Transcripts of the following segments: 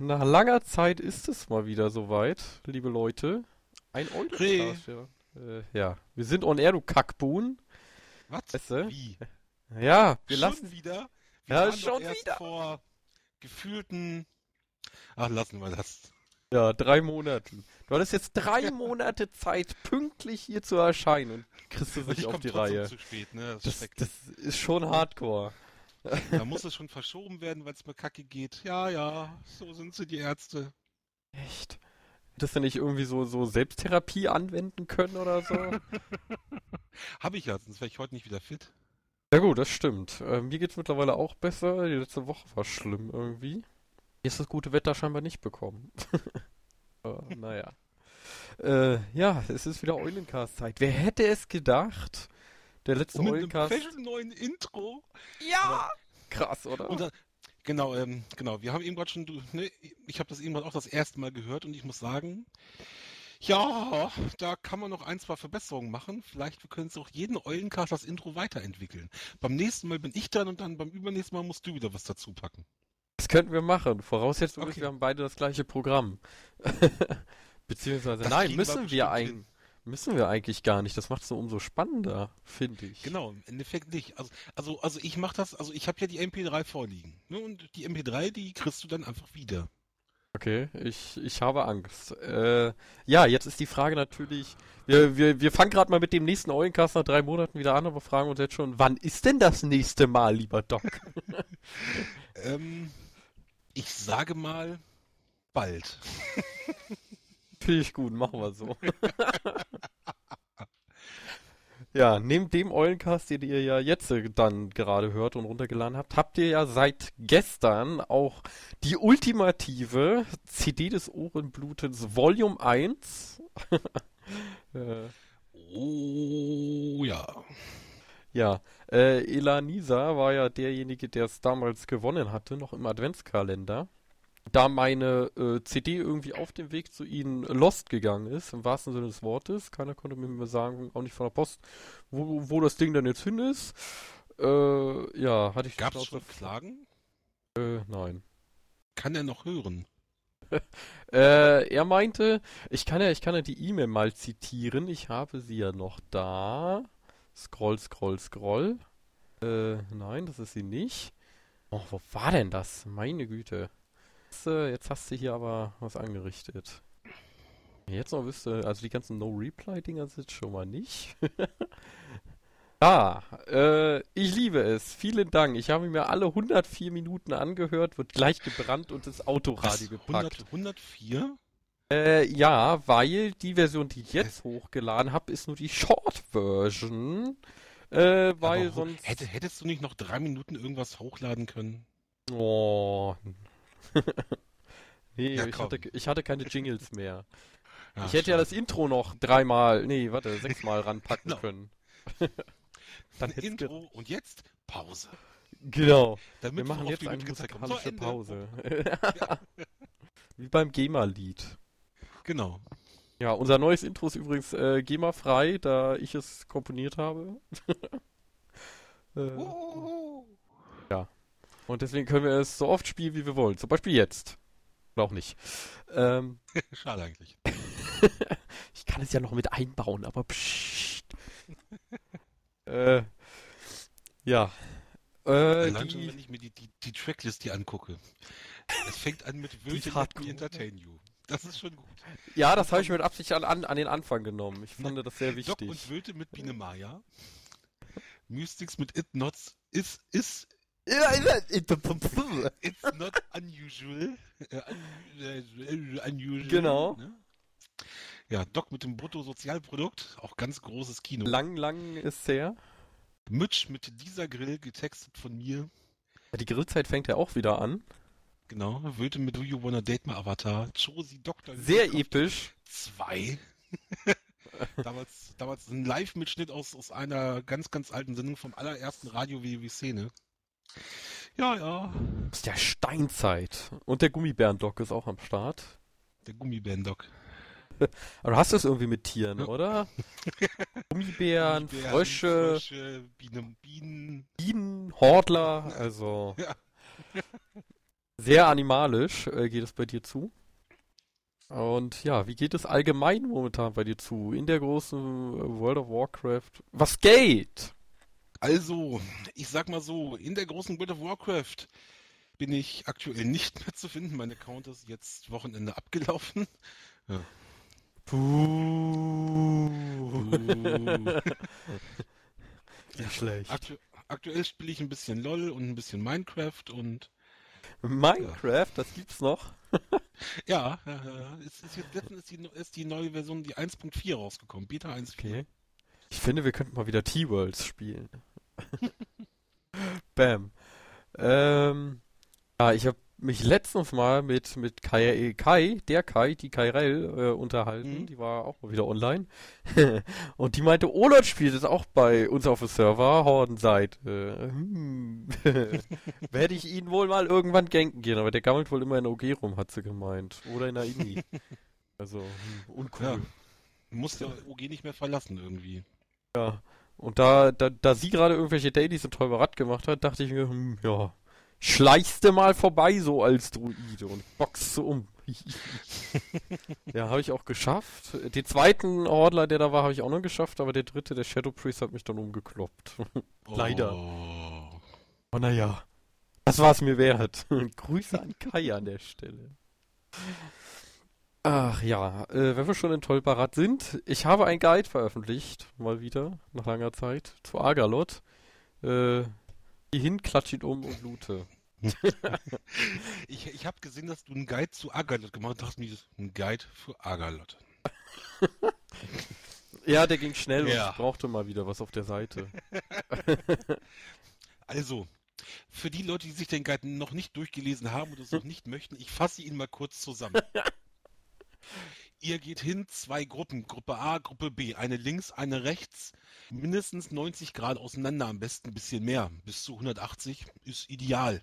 Nach langer Zeit ist es mal wieder soweit, liebe Leute. Ein Eulencast. Ja. Äh, ja, wir sind on air, du Kackbuhn. Was? Weißt du? Wie? Ja, wir schon lassen. wieder? Wir Ja, waren schon doch erst wieder. vor gefühlten... Ach, lassen wir das. Ja, drei Monaten. Du hattest jetzt drei Monate Zeit, pünktlich hier zu erscheinen und kriegst du Und nicht ich auf die Reihe. zu spät, ne? Das, das ist schon hardcore. Da muss es schon verschoben werden, weil es mir kacke geht. Ja, ja, so sind sie, die Ärzte. Echt? Hättest du nicht irgendwie so, so Selbsttherapie anwenden können oder so? Habe ich ja, sonst wäre ich heute nicht wieder fit. Ja gut, das stimmt. Äh, mir geht's mittlerweile auch besser. Die letzte Woche war schlimm irgendwie. Hier ist das gute Wetter scheinbar nicht bekommen. Aber, naja. Äh, ja, es ist wieder Eulencast-Zeit. Wer hätte es gedacht? Der letzte Und mit einem Eulencast. special neuen Intro. Ja! Krass, oder? Und dann, genau, ähm, genau, wir haben eben gerade schon, du- ne, ich habe das eben gerade auch das erste Mal gehört und ich muss sagen, ja, da kann man noch ein, zwei Verbesserungen machen. Vielleicht können es auch jeden Eulencast das Intro weiterentwickeln. Beim nächsten Mal bin ich dann und dann beim übernächsten Mal musst du wieder was dazu packen. Das könnten wir machen. Voraussetzung ist, Okay. wir haben beide das gleiche Programm. Beziehungsweise, Das nein, wir müssen wir, eigentlich. Müssen wir eigentlich gar nicht. Das macht es nur umso spannender, finde ich. Genau, im Endeffekt nicht. Also, also, also ich mache das, also ich habe ja die MP3 vorliegen. Ne? Und die MP3, die kriegst du dann einfach wieder. Okay, ich, ich habe Angst. Äh, ja, jetzt ist die Frage natürlich, wir, wir, wir fangen gerade mal mit dem nächsten Eulencast nach drei Monaten wieder an, aber fragen uns jetzt schon, wann ist denn das nächste Mal, lieber Doc? Ähm, ich sage mal, bald. Finde ich gut, machen wir so. Ja, neben dem Eulencast, den ihr ja jetzt äh, dann gerade hört und runtergeladen habt, habt ihr ja seit gestern auch die ultimative CD des Ohrenblutens Volume 1. äh, Oh ja. ja, äh, Elanisa war ja derjenige, der es damals gewonnen hatte, noch im Adventskalender. Da meine äh, CD irgendwie auf dem Weg zu ihnen lost gegangen ist, im wahrsten Sinne des Wortes, keiner konnte mir mehr sagen, auch nicht von der Post, wo, wo das Ding denn jetzt hin ist. Äh, ja, hatte ich Gab es schon Klagen? Äh, nein. Kann er noch hören? Äh, er meinte, ich kann ja, ich kann ja die E-Mail mal zitieren. Ich habe sie ja noch da. Scroll, scroll, scroll. Äh, nein, das ist sie nicht. Oh, wo war denn das? Meine Güte. Jetzt, hast du hier aber was angerichtet. Jetzt noch wüsste, also die ganzen No-Reply-Dinger sind schon mal nicht. Ah, äh, ich liebe es. Vielen Dank. Ich habe mir alle 104 Minuten angehört, wird gleich gebrannt und ins Autoradio Was? gepackt. 100, 104? Äh, ja, weil die Version, die ich jetzt hochgeladen habe, ist nur die Short-Version. Äh, weil sonst. Hätte, hättest du nicht noch drei Minuten irgendwas hochladen können? Oh. nee, Ja, ich, komm. hatte, ich hatte keine Jingles mehr. Ach, ich hätte ja das schade. Intro noch dreimal, nee, warte, sechsmal ranpacken Genau. können. Dann Intro und jetzt Pause. Genau. Damit Wir machen jetzt die eine. So, musikalische Ende. Pause. Wie beim GEMA-Lied. Genau. Ja, unser neues Intro ist übrigens äh, GEMA-frei, da ich es komponiert habe. äh, Oh. Und deswegen können wir es so oft spielen, wie wir wollen. Zum Beispiel jetzt. Oder auch nicht. Ähm, Schade eigentlich. ich kann es ja noch mit einbauen, aber pssst. äh, ja. Äh, Allein schon, wenn ich mir die, die, die Tracklist hier angucke. Es fängt an mit Will you entertain you. Das ist schon gut. ja, das habe ich mit Absicht an, an, an den Anfang genommen. Ich fand das sehr Doc wichtig. und Wölte mit Biene Maya. Mystics mit It Not is is It's not unusual. Un, unusual. Genau. Ne? Ja, Doc mit dem Bruttosozialprodukt, auch ganz großes Kino. lang, lang ist her. Mitch mit dieser Grill, getextet von mir. Ja, die Grillzeit fängt ja auch wieder an. Genau, Wölte mit Do You Wanna Date My Avatar. Josie Dr. Sehr Lübeck episch. 2. damals, damals ein Live-Mitschnitt aus, aus einer ganz, ganz alten Sendung vom allerersten Radio WW-Szene. Ja, ja, Aus der Steinzeit. Und der Gummibärendock ist auch am Start. der Gummibären-Doc. Aber du hast es irgendwie mit Tieren, Ja. oder? Gummibären, Gummibären, Frösche, Frösche Bienen, Bienen. Bienen, Hordler, also Ja. Sehr animalisch äh, geht es bei dir zu. Und ja, wie geht es allgemein momentan bei dir zu? In der großen äh, World of Warcraft? Was geht? Also, ich sag mal so, in der großen World of Warcraft bin ich aktuell nicht mehr zu finden. Mein Account ist jetzt Wochenende abgelaufen. Ja. Puh. Uh. Sehr schlecht. Aktu aktuell spiele ich ein bisschen LOL und ein bisschen Minecraft und Minecraft, das gibt's noch. ja, ja, ja. Es ist jetzt letztens ist die, ist die neue Version, die 1.4 rausgekommen, Beta 1.4. Okay. Ich finde, wir könnten mal wieder T-Worlds spielen. Bam. Ähm, ja, ich habe mich letztens mal mit, mit Kai, äh, Kai, der Kai, die Kairel, äh, unterhalten. Mhm. Die war auch mal wieder online. Und die meinte, Olot spielt es auch bei uns auf dem Server, Hordenseite. Hm. Werde ich ihn wohl mal irgendwann ganken gehen, aber der gammelt wohl immer in OG rum, hat sie gemeint. Oder in der Ini. Also, hm, uncool. Ja. Du musst ja OG nicht mehr verlassen irgendwie. Ja. Und da, da, da sie gerade irgendwelche Dailies im Teuberat gemacht hat, dachte ich mir, hm, ja, schleichst du mal vorbei so als Druide und boxst du um. ja, habe ich auch geschafft. Den zweiten Hordler, der da war, habe ich auch noch geschafft, aber der dritte, der Shadow Priest, hat mich dann umgekloppt. Leider. Oh. Oh, naja. Das war es mir wert. Grüße an Kai an der Stelle. Ach ja, äh, wenn wir schon in Tolbarat sind, ich habe ein Guide veröffentlicht, mal wieder, nach langer Zeit, zu Agalot. Äh, geh hin, klatsch ihn um und loote. Ich, ich habe gesehen, dass du einen Guide zu Agalot gemacht hast. Dachte mir, ein Guide für Agalot. Ja, der ging schnell und Ja. ich brauchte mal wieder was auf der Seite. Also, für die Leute, die sich den Guide noch nicht durchgelesen haben oder es noch nicht möchten, ich fasse ihn mal kurz zusammen. Ihr geht hin, zwei Gruppen, Gruppe A, Gruppe B, eine links, eine rechts, mindestens 90 Grad auseinander, am besten ein bisschen mehr, bis zu 180 ist ideal.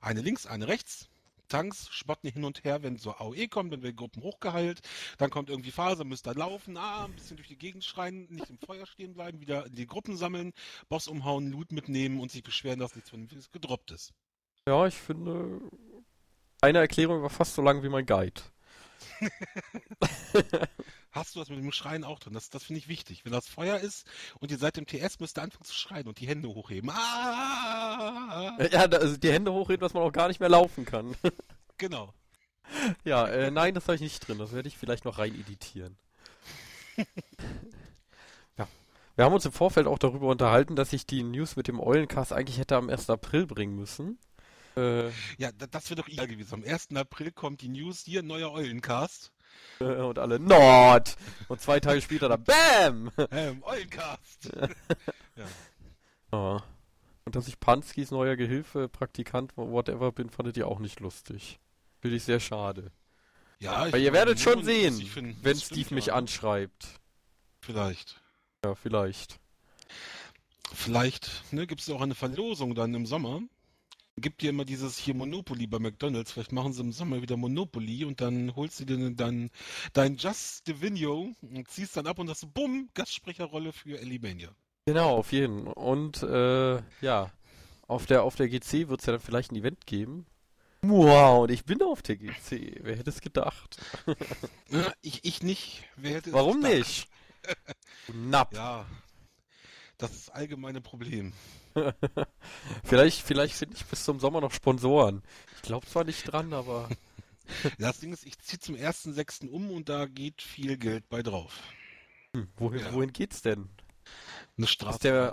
Eine links, eine rechts, Tanks spotten hin und her, wenn so AOE kommt, dann werden Gruppen hochgeheilt, dann kommt irgendwie Phase, müsst ihr laufen, ah, ein bisschen durch die Gegend schreien, nicht im Feuer stehen bleiben, wieder die Gruppen sammeln, Boss umhauen, Loot mitnehmen und sich beschweren, dass nichts Vernünftiges gedroppt ist. Ja, ich finde, eine Erklärung war fast so lang wie mein Guide. Hast du das mit dem Schreien auch drin? Das, das finde ich wichtig. Wenn das Feuer ist und ihr seid im TS, müsst ihr anfangen zu schreien und die Hände hochheben. Ah! Ja, also die Hände hochreden, dass man auch gar nicht mehr laufen kann. Genau. Ja, äh, nein, das habe ich nicht drin. Das werde ich vielleicht noch rein editieren. ja. Wir haben uns im Vorfeld auch darüber unterhalten, dass ich die News mit dem Eulencast eigentlich hätte am 1. April bringen müssen. Äh, Ja, da, das wäre doch ideal gewesen. Am 1. April kommt die News hier, neuer Eulencast. äh, und alle Nord! Und zwei Tage später dann BAM! Ähm, Eulencast! ja. Ja. Und dass ich Panskis neuer Gehilfe, Praktikant, whatever bin, fandet ihr auch nicht lustig. Finde ich sehr schade. ja ich Aber ihr werdet schon sehen, find, wenn Steve stimmt mich ja. anschreibt. Vielleicht. Ja, vielleicht. Vielleicht ne, gibt es auch eine Verlosung dann im Sommer. Gibt dir immer dieses hier Monopoly bei McDonalds. Vielleicht machen sie im Sommer wieder Monopoly und dann holst du dir dann dein Just Divino und ziehst dann ab und hast bumm, Gastsprecherrolle für Ellie Mania. Genau, auf jeden. Und äh, ja, auf der auf der GC wird es ja dann vielleicht ein Event geben. Wow, und ich bin auf der GC. Wer hätte es gedacht? Ich, ich nicht. Wer hätte es Warum gedacht? nicht? Du Napp. Ja, das ist das allgemeine Problem. Vielleicht, vielleicht finde ich bis zum Sommer noch Sponsoren. Ich glaube zwar nicht dran, aber Das Ding ist, ich ziehe zum 1.6. um und da geht viel Geld bei drauf. hm, wohin, Ja. wohin geht's denn? Eine Straße der-.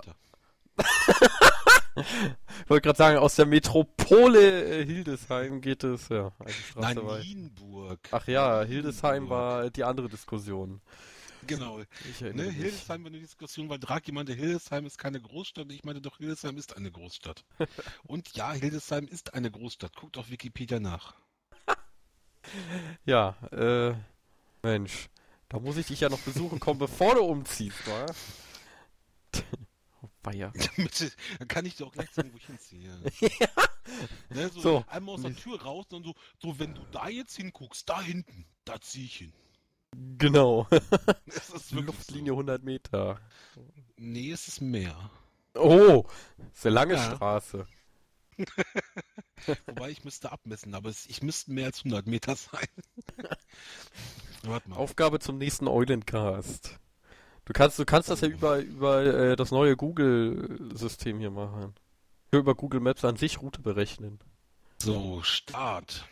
Ich wollte gerade sagen, aus der Metropole äh, Hildesheim geht es, ja, eine Straße Nein. Nienburg. Ach ja, Hildesheim Nienburg. war die andere Diskussion. Genau. Ne. Hildesheim war eine Diskussion, weil Drag meinte, Hildesheim ist keine Großstadt. Ich meinte doch, Hildesheim ist eine Großstadt. Und ja, Hildesheim ist eine Großstadt. Guckt auf Wikipedia nach. Ja, äh, Mensch, da muss ich dich ja noch besuchen kommen, bevor du umziehst, wa? oh, weia. Damit, dann kann ich dir auch gleich sagen, wo ich hinziehe. Ne, so, So. Einmal aus der Tür raus und so, so, wenn du da jetzt hinguckst, da hinten, da zieh ich hin. Genau. Es ist wirklich Luftlinie 100 Meter. Nee, es ist mehr. Oh, ist eine lange Ja. Straße. Wobei ich müsste abmessen, aber es, ich müsste mehr als 100 Meter sein. Warte mal. Aufgabe zum nächsten Eulencast. Du kannst, du kannst das ja über, über äh, das neue Google-System hier machen. Über Google Maps an sich Route berechnen. So, Start.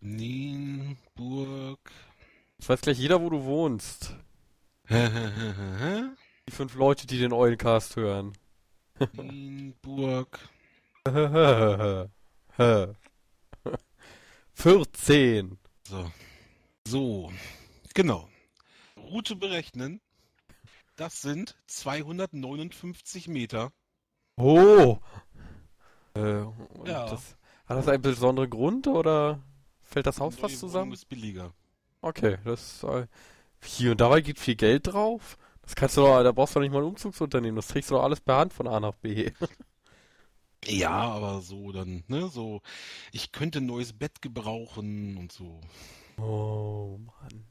Nienburg. Jetzt weiß gleich jeder, wo du wohnst. die fünf Leute, die den Eulencast hören. Nienburg. 14. So. So. Genau. Route berechnen. Das sind 259 Meter. Oh. Äh, ja. Das, hat das einen besonderen Grund oder fällt das Haus fast zusammen? ist billiger. Okay, das äh, hier und dabei geht viel Geld drauf. Das kannst du doch, da brauchst du doch nicht mal ein Umzugsunternehmen. Das trägst du doch alles per Hand von A nach B. ja, aber so dann, ne, so, ich könnte ein neues Bett gebrauchen und so. Oh Mann.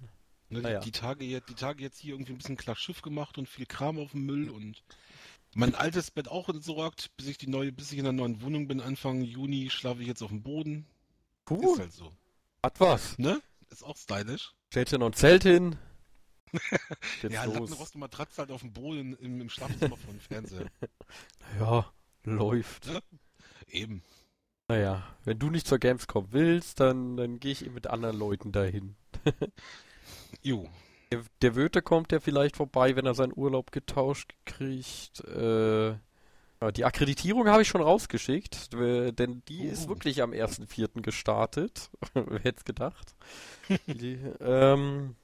Ne, naja. die, Tage jetzt, die Tage jetzt hier irgendwie ein bisschen klar Schiff gemacht und viel Kram auf dem Müll und mein altes Bett auch entsorgt, bis ich die neue, bis ich in der neuen Wohnung bin. Anfang Juni schlafe ich jetzt auf dem Boden. Cool. Ist halt so. Hat was. Ne? Ist auch stylisch. Stellt noch ein Zelt hin. ja, los. eine roste Matratze halt auf dem Boden im, im Schlafzimmer von Fernseher. Ja, läuft. Ne? Eben. Naja, wenn du nicht zur Gamescom willst, dann, dann gehe ich eben mit anderen Leuten dahin. jo. Der, der Wöte kommt ja vielleicht vorbei, wenn er seinen Urlaub getauscht kriegt. Äh, die Akkreditierung habe ich schon rausgeschickt, denn die uh. ist wirklich am 1.4. gestartet. Wer hätte es gedacht? die, ähm,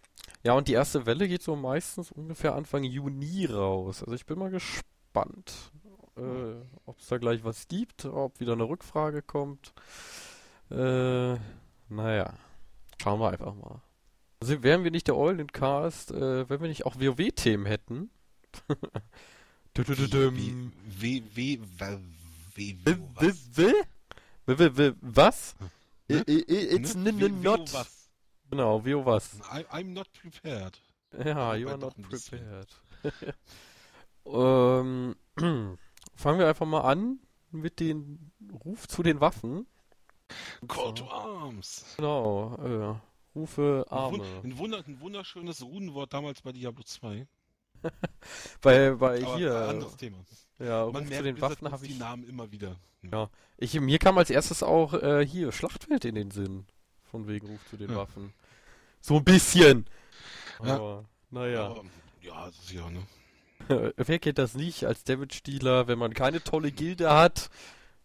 ja, und die erste Welle geht so meistens ungefähr Anfang Juni raus. Also ich bin mal gespannt, äh, ob es da gleich was gibt, ob wieder eine Rückfrage kommt. Äh, naja, schauen wir einfach mal. Also wären wir nicht der Eulencast, äh, wenn wir nicht auch WoW-Themen hätten. Was? It's not. Genau, WoW was? I'm not prepared. Ja, you are not prepared. ähm, fangen wir einfach mal an mit dem Ruf zu den Waffen. Call to Arms. Genau, äh, Rufe Arme. Ein, Wunder, ein wunderschönes Runenwort damals bei Diablo 2. bei bei Aber hier. Anderes Thema. Ja, Man merkt, zu den Waffen habe ich die Namen immer wieder. Ja, ich mir kam als erstes auch äh, hier Schlachtfeld in den Sinn. Von wegen Ruf zu den ja. Waffen. So ein bisschen. Ja. Aber naja. Aber, ja, das ist ja, ne? Wer kennt das nicht als Damage-Dealer, wenn man keine tolle Gilde hat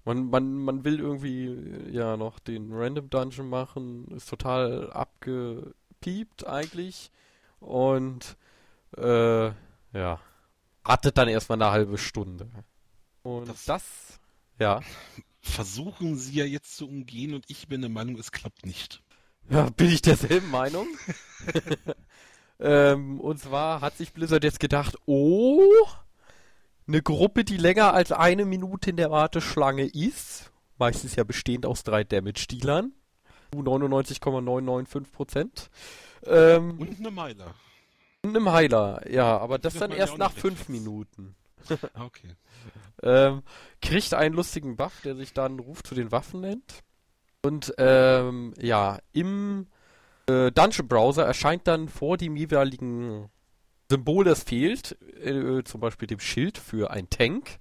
man, man, man will irgendwie äh, ja noch den Random Dungeon machen, ist total abgepiept eigentlich und äh, ja, wartet dann erstmal eine halbe Stunde. Und das, das, ja. Versuchen sie ja jetzt zu umgehen und ich bin der Meinung, es klappt nicht. Ja, bin ich derselben Meinung? ähm, und zwar hat sich Blizzard jetzt gedacht, oh, eine Gruppe, die länger als eine Minute in der Warteschlange ist, meistens ja bestehend aus drei Damage-Dealern, 99,995%. Ähm, und eine Meiler. Und einem Heiler, ja, aber das, das dann erst nach fünf Minuten. Okay. ähm, kriegt einen lustigen Buff, der sich dann Ruf zu den Waffen nennt. Und ähm, ja, im äh, Dungeon Browser erscheint dann vor dem jeweiligen Symbol, das fehlt, äh, zum Beispiel dem Schild für ein Tank,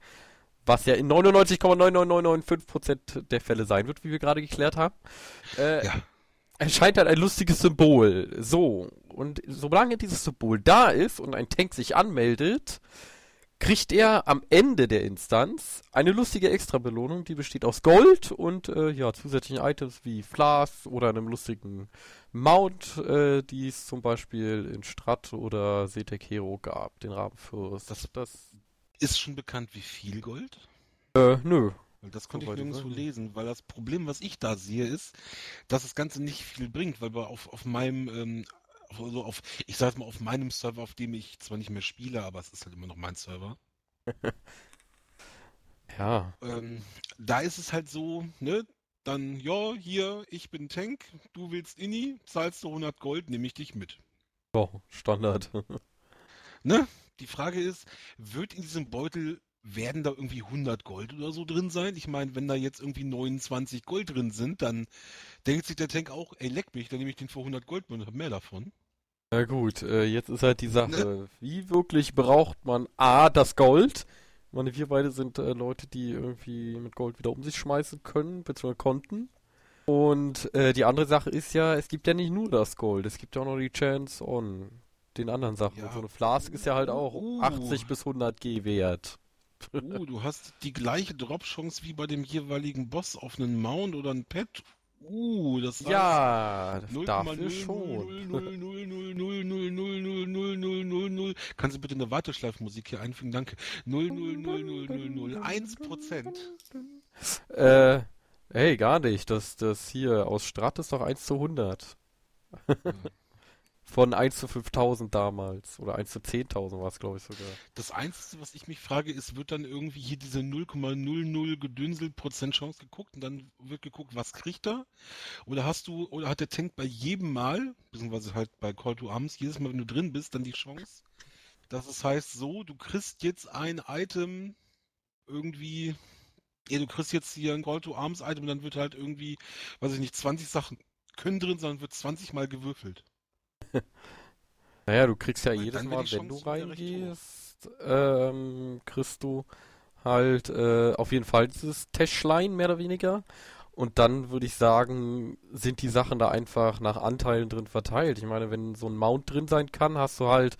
was ja in 99,99995% der Fälle sein wird, wie wir gerade geklärt haben, äh, ja. erscheint dann ein lustiges Symbol. So, und solange dieses Symbol da ist und ein Tank sich anmeldet, kriegt er am Ende der Instanz eine lustige Extra-Belohnung, die besteht aus Gold und äh, ja, zusätzlichen Items wie Flas oder einem lustigen Mount, äh, die es zum Beispiel in Strat oder Zetek Hero gab, den Rabenfürst. Das, das ist schon bekannt, wie viel Gold? Äh, nö. Das konnte so ich nirgendwo lesen, weil das Problem, was ich da sehe, ist, dass das Ganze nicht viel bringt, weil auf, auf meinem ähm, also auf, ich sag mal, auf meinem Server, auf dem ich zwar nicht mehr spiele, aber es ist halt immer noch mein Server. ja. Ähm, da ist es halt so, ne, dann, ja, hier, ich bin Tank, du willst Inni, zahlst du 100 Gold, nehme ich dich mit. Oh, Standard. ne? Die Frage ist, wird in diesem Beutel werden da irgendwie 100 Gold oder so drin sein? Ich meine, wenn da jetzt irgendwie 29 Gold drin sind, dann denkt sich der Tank auch, ey, leck mich, dann nehme ich den für 100 Gold und habe mehr davon. Na gut, äh, jetzt ist halt die Sache, wie wirklich braucht man A, das Gold? Ich meine, wir beide sind äh, Leute, die irgendwie mit Gold wieder um sich schmeißen können, beziehungsweise konnten. Und äh, die andere Sache ist ja, es gibt ja nicht nur das Gold, es gibt ja auch noch die Chance on den anderen Sachen. Ja. Und so eine Flask ist ja halt auch Uh. 80 bis 100 G wert. Oh, du hast die gleiche Drop-Chance wie bei dem jeweiligen Boss auf einen Mount oder ein Pet. Uh, das heißt, Ja, 0,00000000000000000. dafür schon. Kannst du bitte eine Warteschleifmusik hier einfügen? Danke. 0,0000001 Prozent. Äh, hey, gar nicht. Das, das hier aus Strat ist doch 1 zu 100. Von 1 zu 5000 damals. Oder 1 zu 10.000 war es, glaube ich, sogar. Das Einzige, was ich mich frage, ist, wird dann irgendwie hier diese 0,00 gedünselt Prozent Chance geguckt und dann wird geguckt, was kriegt er? Oder hast du, oder hat der Tank bei jedem Mal, beziehungsweise halt bei Call to Arms, jedes Mal, wenn du drin bist, dann die Chance, dass es heißt, so, du kriegst jetzt ein Item irgendwie, ja, du kriegst jetzt hier ein Call to Arms Item und dann wird halt irgendwie, weiß ich nicht, 20 Sachen können drin, sondern wird 20 Mal gewürfelt. Naja, du kriegst ja Weil jedes Mal, wenn du reingehst, ähm, kriegst du halt äh, auf jeden Fall dieses Täschlein, mehr oder weniger. Und dann würde ich sagen, sind die Sachen da einfach nach Anteilen drin verteilt. Ich meine, wenn so ein Mount drin sein kann, hast du halt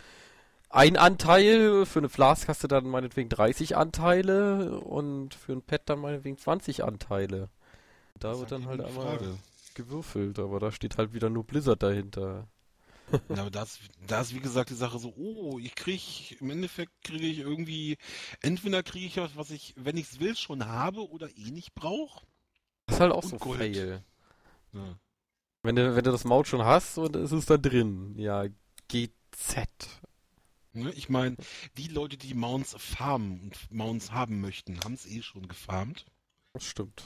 ein Anteil, für eine Flask hast du dann meinetwegen 30 Anteile und für ein Pet dann meinetwegen 20 Anteile. Da Das wird dann halt einmal Frage. gewürfelt, aber da steht halt wieder nur Blizzard dahinter. Ja, aber das, da ist wie gesagt die Sache so, oh, ich krieg, im Endeffekt kriege ich irgendwie, entweder kriege ich was, was ich, wenn ich es will, schon habe oder eh nicht brauche. Das ist halt auch Und so Gold. Fail. Ja. Wenn du, wenn du das Maut schon hast und es ist da drin. Ja, GZ. Ne? Ich meine, die Leute, die Mounts farmen und Mounts haben möchten, haben es eh schon gefarmt. Das stimmt.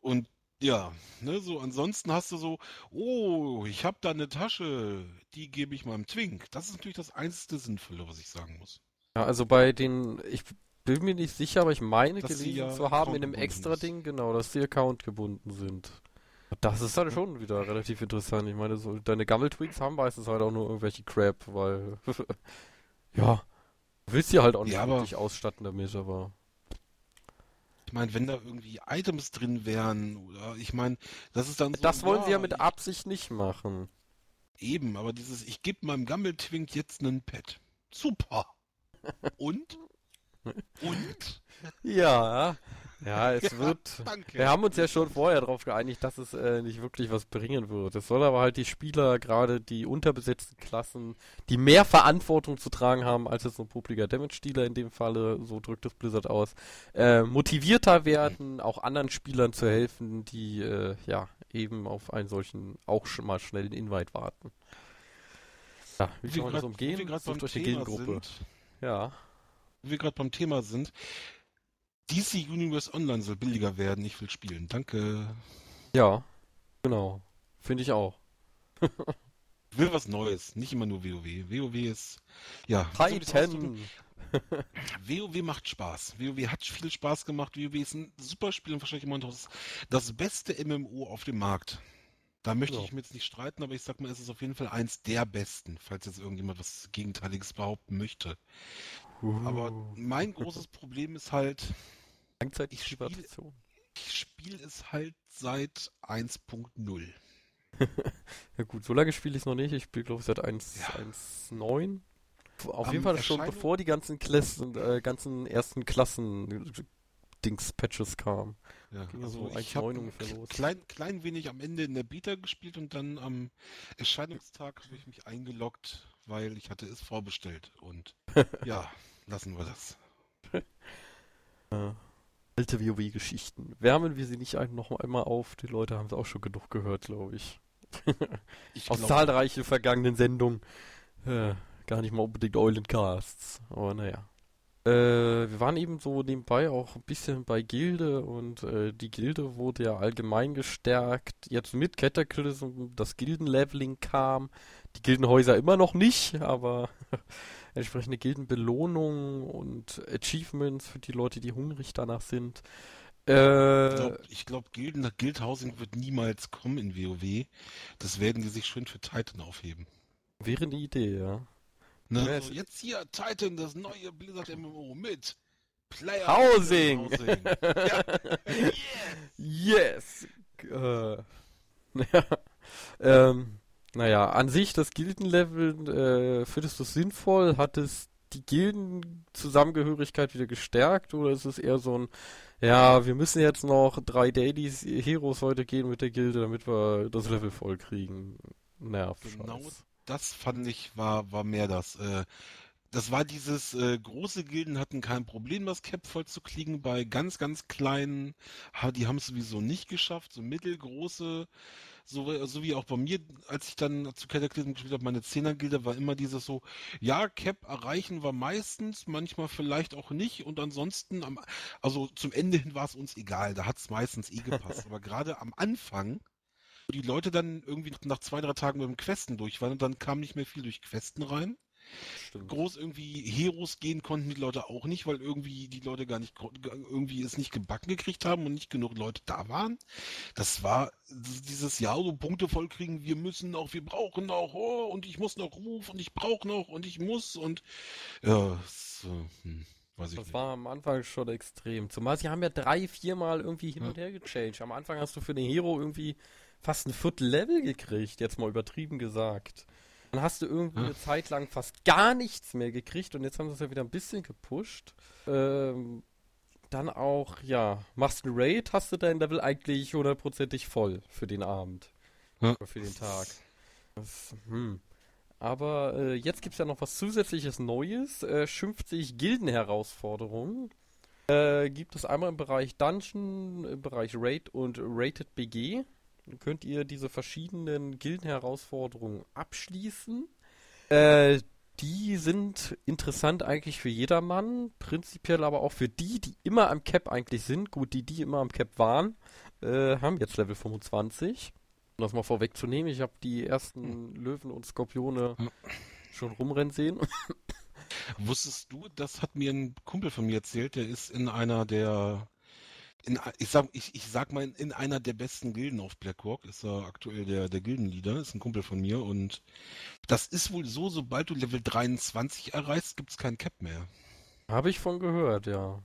Und ja, ne, so ansonsten hast du so, oh, ich habe da eine Tasche, die gebe ich meinem Twink. Das ist natürlich das einzige Sinnvolle, was ich sagen muss. Ja, also bei den, ich bin mir nicht sicher, aber ich meine Dass gelesen ja zu haben in dem extra. Ding, genau, dass die Account gebunden sind. Das ist dann schon wieder relativ interessant. Ich meine, so deine Gammeltwinks haben meistens halt auch nur irgendwelche Crap, weil ja, du willst sie halt auch nicht Ja, wirklich ausstatten damit, aber meine, wenn da irgendwie Items drin wären, oder ich meine, das ist dann so, das wollen sie ja ja, mit ich- Absicht nicht machen. Eben, aber dieses, ich gebe meinem Gammeltwink jetzt einen Pet. Super. Und? Und? Ja, ja, es Ja, wird. Danke. Wir haben uns ja schon vorher darauf geeinigt, dass es äh, nicht wirklich was bringen wird. Es soll aber halt die Spieler, gerade die unterbesetzten Klassen, die mehr Verantwortung zu tragen haben als jetzt so ein publiker Damage-Dealer in dem Falle, so drückt es Blizzard aus, äh, motivierter werden, auch anderen Spielern zu helfen, die äh, ja eben auf einen solchen auch schon mal schnellen Invite warten. Ja, wie Wo kann wir man das umgehen? Sucht euch eine sind, Ja. wo wir gerade beim Thema sind, DC Universe Online soll billiger werden. Ich will spielen. Danke. Ja, genau. Finde ich auch. Ich will was Neues, nicht immer nur WoW. WoW ist, ja. Titan! WoW macht Spaß. WoW hat viel Spaß gemacht. WoW ist ein super Spiel und wahrscheinlich immer noch das, das beste MMO auf dem Markt. Da möchte Ja. ich mir jetzt nicht streiten, aber ich sag mal, es ist auf jeden Fall eins der besten, falls jetzt irgendjemand was Gegenteiliges behaupten möchte. Aber Uh. mein großes Problem ist halt, Langzeitig Ich spiele- spiele es halt seit 1.0. Ja gut, so lange spiele ich es noch nicht. Ich spiele glaube ich seit 1 Ja. 1.9. Auf Am jeden Fall schon bevor die ganzen Klassen, äh, ganzen ersten Klassen Dings Patches kamen. Ja, Ging ja also so ich habe 1.9 los. klein, klein wenig am Ende in der Beta gespielt und dann am Erscheinungstag habe ich mich eingeloggt, weil ich hatte es vorbestellt. Und ja, lassen wir das. Äh, alte WoW-Geschichten. Wärmen wir sie nicht noch einmal auf. Die Leute haben es auch schon genug gehört, glaube ich. Ich Aus glaub- zahlreichen vergangenen Sendungen. Äh, gar nicht mal unbedingt Eulencasts. Aber naja. Äh, wir waren eben so nebenbei auch ein bisschen bei Gilde und äh, die Gilde wurde ja allgemein gestärkt. Jetzt mit Cataclysm das Gildenleveling kam. Die Gildenhäuser immer noch nicht, aber entsprechende Gildenbelohnungen und Achievements für die Leute, die hungrig danach sind. Äh, ich glaube, glaub, Gilden, Guildhousing wird niemals kommen in WoW. Das werden die sich schön für Titan aufheben. Wäre eine Idee, ja. Ne, ja, so jetzt hier Titan, das neue Blizzard MMO mit Player Housing. Housing. ja. yes. yes. Äh, ja. ähm, naja, an sich das Gildenlevel, äh, findest du es sinnvoll? Hat es die Gildenzusammengehörigkeit wieder gestärkt oder ist es eher so ein, ja, wir müssen jetzt noch drei Dailies Heroes heute gehen mit der Gilde, damit wir das Level voll kriegen? Nerv. Genau das fand ich war, war mehr das. Äh, das war dieses äh, große Gilden hatten kein Problem, das Cap voll zu kriegen. Bei ganz, ganz kleinen, die haben es sowieso nicht geschafft. So mittelgroße, so, so wie auch bei mir, als ich dann zu Cataclysm gespielt habe, meine Zehner-Gilde war immer dieses so, ja, Cap erreichen wir meistens, manchmal vielleicht auch nicht und ansonsten, am, also zum Ende hin war es uns egal, da hat es meistens eh gepasst. Aber gerade am Anfang, wo die Leute dann irgendwie nach zwei, drei Tagen mit dem Questen durch waren und dann kam nicht mehr viel durch Questen rein. Stimmt. groß irgendwie Heroes gehen konnten die Leute auch nicht, weil irgendwie die Leute gar nicht irgendwie es nicht gebacken gekriegt haben und nicht genug Leute da waren. Das war dieses Jahr so Punkte voll kriegen, wir müssen noch, wir brauchen noch, oh, und ich muss noch Ruf und ich brauche noch und ich muss und ja, so, hm. Weiß das nicht. war am Anfang schon extrem. Zumal sie haben ja drei, viermal irgendwie hin und her gechanged. Am Anfang hast du für den Hero irgendwie fast ein Viertel Level gekriegt, jetzt mal übertrieben gesagt. Dann hast du irgendwie eine Zeit lang fast gar nichts mehr gekriegt und jetzt haben sie es ja wieder ein bisschen gepusht. Ähm, dann auch, ja, machst du Raid, hast du dein Level eigentlich hundertprozentig voll für den Abend. Ja. Oder für den Tag. Das, hm. Aber äh, jetzt gibt es ja noch was zusätzliches Neues. Äh, schimpft sich Gildenherausforderungen. Äh, gibt es einmal im Bereich Dungeon, im Bereich Raid und Rated BG könnt ihr diese verschiedenen Gildenherausforderungen abschließen. Äh, die sind interessant eigentlich für jedermann, prinzipiell aber auch für die, die immer am Cap eigentlich sind. Gut, die, die immer am Cap waren, äh, haben jetzt Level 25. Um das mal vorwegzunehmen, ich habe die ersten Löwen und Skorpione schon rumrennen sehen. Wusstest du, das hat mir ein Kumpel von mir erzählt, der ist in einer der in, ich sag, ich, ich sag mal, in einer der besten Gilden auf Blackhawk ist er aktuell der, der Gildenleader, ist ein Kumpel von mir und das ist wohl so, sobald du Level 23 erreichst, gibt's kein Cap mehr. Habe ich von gehört, ja.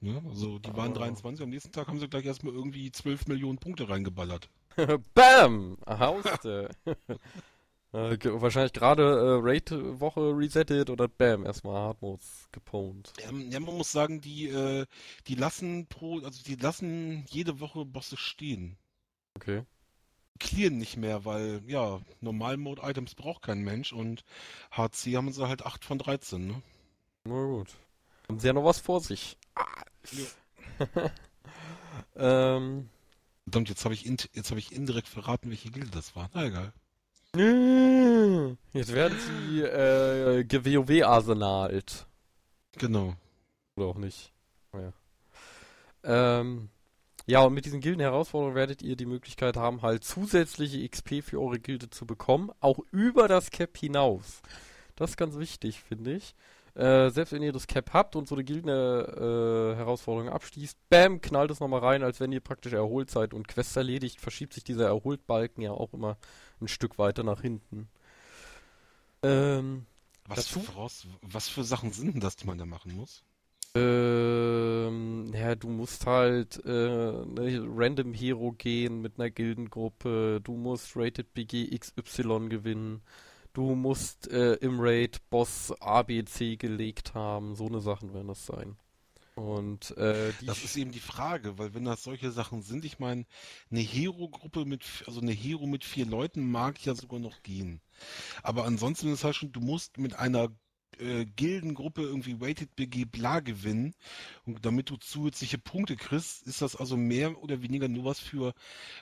Ja, also die waren 23, am nächsten Tag haben sie gleich erstmal irgendwie 12 Millionen Punkte reingeballert. Bam! Hauste. Äh, wahrscheinlich gerade äh, Raid-Woche resettet oder bam, erstmal Hardmodes gepwned. Ähm, ja, man muss sagen, die, äh, die lassen pro, also die lassen jede Woche Bosse stehen. Okay. Clearen nicht mehr, weil, ja, Normal-Mode-Items braucht kein Mensch und HC haben sie halt 8 von 13, ne? Na gut. Haben sie ja noch was vor sich. Ah. Ja. ähm. Verdammt, jetzt habe ich, hab ich indirekt verraten, welche Gilde das war. Na egal. Jetzt werden sie äh, GWOW-arsenalt. Genau. Oder auch nicht. Ja. Ähm, ja, und mit diesen Gilden-Herausforderungen werdet ihr die Möglichkeit haben, halt zusätzliche XP für eure Gilde zu bekommen, auch über das Cap hinaus. Das ist ganz wichtig, finde ich. Äh, selbst wenn ihr das Cap habt und so eine Gilden-Herausforderung äh, abschließt, bam, knallt es nochmal rein, als wenn ihr praktisch erholt seid und Quests erledigt, verschiebt sich dieser Erholt-Balken ja auch immer ein Stück weiter nach hinten. Ähm, was, dazu? Voraus, was für Sachen sind denn das, die man da machen muss? Ähm, ja, du musst halt äh, eine Random Hero gehen mit einer Gildengruppe, du musst Rated BG XY gewinnen, du musst äh, im Raid Boss ABC gelegt haben, so eine Sachen werden das sein. Und äh, das ist eben die Frage, weil wenn das solche Sachen sind, ich meine, eine Hero-Gruppe mit, also eine Hero mit vier Leuten mag ja sogar noch gehen. Aber ansonsten ist halt schon, du musst mit einer äh, Gildengruppe irgendwie Weighted BG bla gewinnen und damit du zusätzliche Punkte kriegst, ist das also mehr oder weniger nur was für